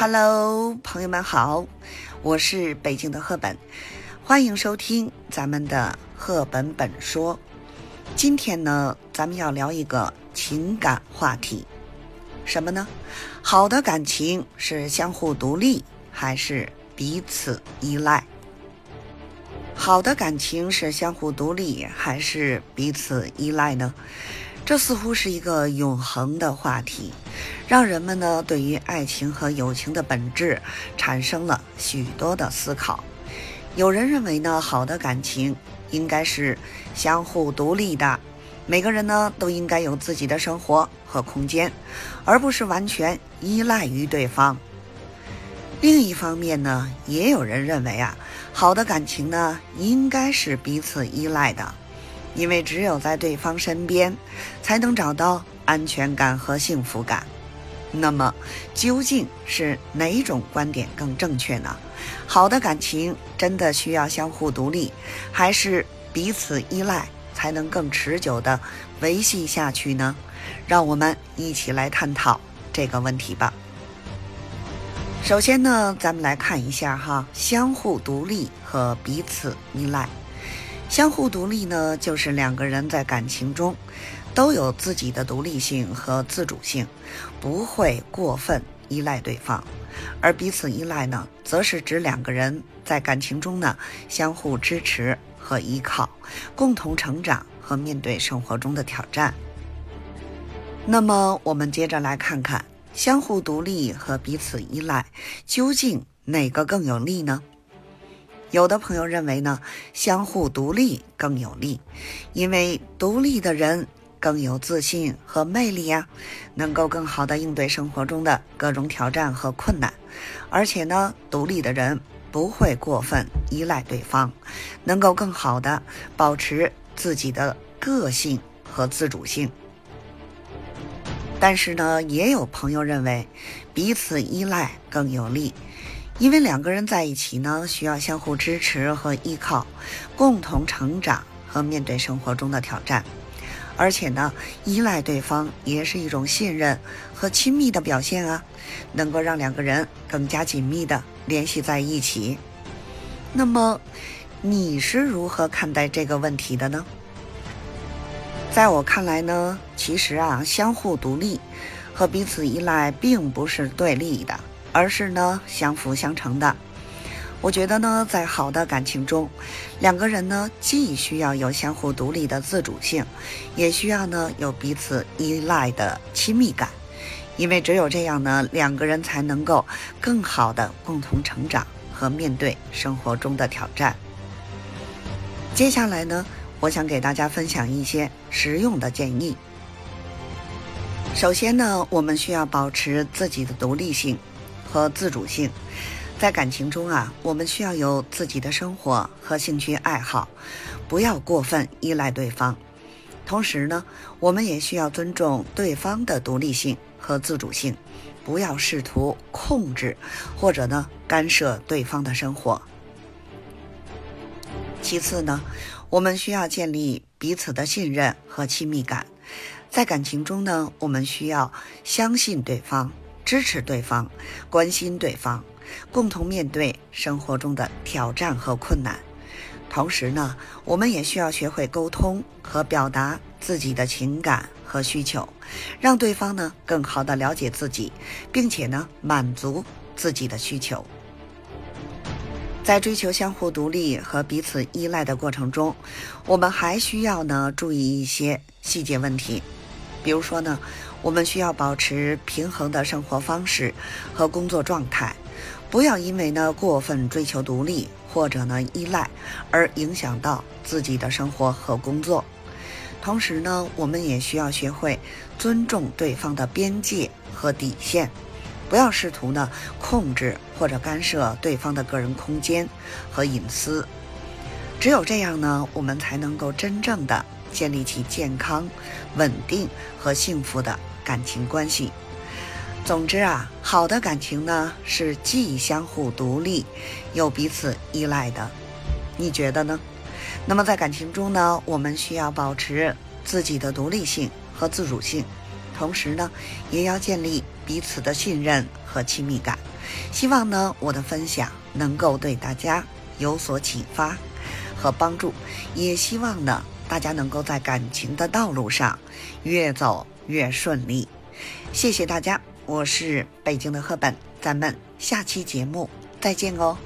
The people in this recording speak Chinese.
Hello，朋友们好，我是北京的赫本，欢迎收听咱们的赫本本说。今天呢，咱们要聊一个情感话题，什么呢？好的感情是相互独立还是彼此依赖？好的感情是相互独立还是彼此依赖呢？这似乎是一个永恒的话题，让人们呢对于爱情和友情的本质产生了许多的思考。有人认为呢，好的感情应该是相互独立的，每个人呢都应该有自己的生活和空间，而不是完全依赖于对方。另一方面呢，也有人认为啊，好的感情呢应该是彼此依赖的。因为只有在对方身边，才能找到安全感和幸福感。那么，究竟是哪种观点更正确呢？好的感情真的需要相互独立，还是彼此依赖才能更持久的维系下去呢？让我们一起来探讨这个问题吧。首先呢，咱们来看一下哈，相互独立和彼此依赖。相互独立呢，就是两个人在感情中都有自己的独立性和自主性，不会过分依赖对方；而彼此依赖呢，则是指两个人在感情中呢相互支持和依靠，共同成长和面对生活中的挑战。那么，我们接着来看看相互独立和彼此依赖究竟哪个更有利呢？有的朋友认为呢，相互独立更有利，因为独立的人更有自信和魅力呀，能够更好的应对生活中的各种挑战和困难，而且呢，独立的人不会过分依赖对方，能够更好的保持自己的个性和自主性。但是呢，也有朋友认为，彼此依赖更有利。因为两个人在一起呢，需要相互支持和依靠，共同成长和面对生活中的挑战，而且呢，依赖对方也是一种信任和亲密的表现啊，能够让两个人更加紧密的联系在一起。那么，你是如何看待这个问题的呢？在我看来呢，其实啊，相互独立和彼此依赖并不是对立的。而是呢，相辅相成的。我觉得呢，在好的感情中，两个人呢，既需要有相互独立的自主性，也需要呢有彼此依赖的亲密感。因为只有这样呢，两个人才能够更好的共同成长和面对生活中的挑战。接下来呢，我想给大家分享一些实用的建议。首先呢，我们需要保持自己的独立性。和自主性，在感情中啊，我们需要有自己的生活和兴趣爱好，不要过分依赖对方。同时呢，我们也需要尊重对方的独立性和自主性，不要试图控制或者呢干涉对方的生活。其次呢，我们需要建立彼此的信任和亲密感。在感情中呢，我们需要相信对方。支持对方，关心对方，共同面对生活中的挑战和困难。同时呢，我们也需要学会沟通和表达自己的情感和需求，让对方呢更好的了解自己，并且呢满足自己的需求。在追求相互独立和彼此依赖的过程中，我们还需要呢注意一些细节问题，比如说呢。我们需要保持平衡的生活方式和工作状态，不要因为呢过分追求独立或者呢依赖而影响到自己的生活和工作。同时呢，我们也需要学会尊重对方的边界和底线，不要试图呢控制或者干涉对方的个人空间和隐私。只有这样呢，我们才能够真正的。建立起健康、稳定和幸福的感情关系。总之啊，好的感情呢是既相互独立又彼此依赖的。你觉得呢？那么在感情中呢，我们需要保持自己的独立性和自主性，同时呢，也要建立彼此的信任和亲密感。希望呢，我的分享能够对大家有所启发和帮助，也希望呢，大家能够在感情的道路上越走越顺利。谢谢大家我是北京的赫本咱们下期节目再见哦。